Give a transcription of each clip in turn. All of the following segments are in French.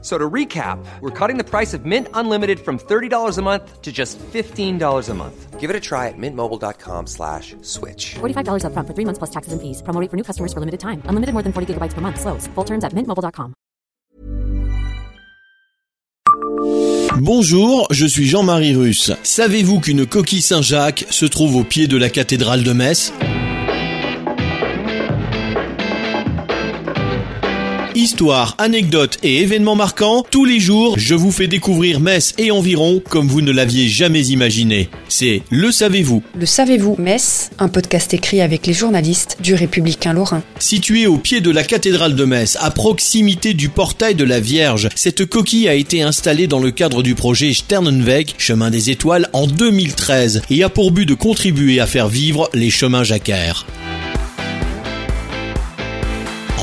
So to recap, we're cutting the price of Mint Unlimited from $30 a month to just $15 a month. Give it a try at mintmobile.com slash switch. $45 upfront for three months plus taxes and fees. Promo rate for new customers for limited time. Unlimited more than 40 gigabytes per month. Slows. Full terms at mintmobile.com. Bonjour, je suis Jean-Marie Russe. Savez-vous qu'une coquille Saint-Jacques se trouve au pied de la cathédrale de Metz? Histoire, anecdotes et événements marquants, tous les jours, je vous fais découvrir Metz et environ comme vous ne l'aviez jamais imaginé. C'est Le Savez-vous Le savez-vous, Metz, un podcast écrit avec les journalistes du Républicain Lorrain. Située au pied de la cathédrale de Metz, à proximité du portail de la Vierge, cette coquille a été installée dans le cadre du projet Sternenweg, chemin des étoiles, en 2013 et a pour but de contribuer à faire vivre les chemins jacquaires.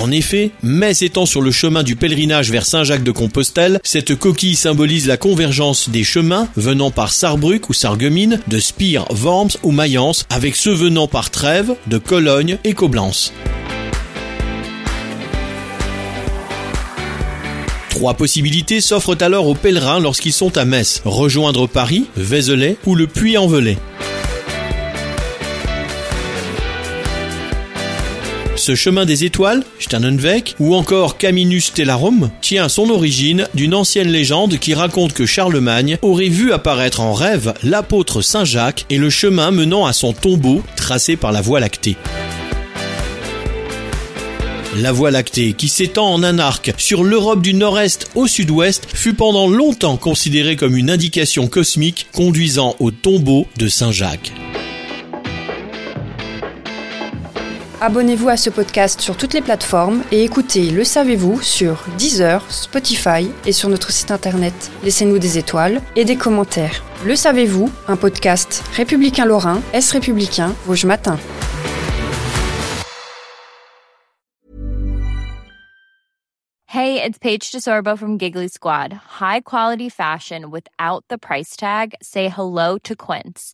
En effet, Metz étant sur le chemin du pèlerinage vers Saint-Jacques-de-Compostelle, cette coquille symbolise la convergence des chemins venant par Sarrebruck ou Sarreguemines, de Spire, Worms ou Mayence, avec ceux venant par Trèves, de Cologne et Coblence. Trois possibilités s'offrent alors aux pèlerins lorsqu'ils sont à Metz. Rejoindre Paris, Vézelay ou le Puy-en-Velay. Ce chemin des étoiles, Sternenweg, ou encore Caminus Stellarum, tient son origine d'une ancienne légende qui raconte que Charlemagne aurait vu apparaître en rêve l'apôtre Saint Jacques et le chemin menant à son tombeau tracé par la Voie lactée. La Voie lactée, qui s'étend en un arc sur l'Europe du Nord-Est au Sud-Ouest, fut pendant longtemps considérée comme une indication cosmique conduisant au tombeau de Saint Jacques. Abonnez-vous à ce podcast sur toutes les plateformes et écoutez Le Savez-vous sur Deezer, Spotify et sur notre site internet. Laissez-nous des étoiles et des commentaires. Le Savez-vous, un podcast républicain lorrain, Est républicain, Vosges Matin. Hey, it's Paige DeSorbo from Giggly Squad. High quality fashion without the price tag. Say hello to Quince.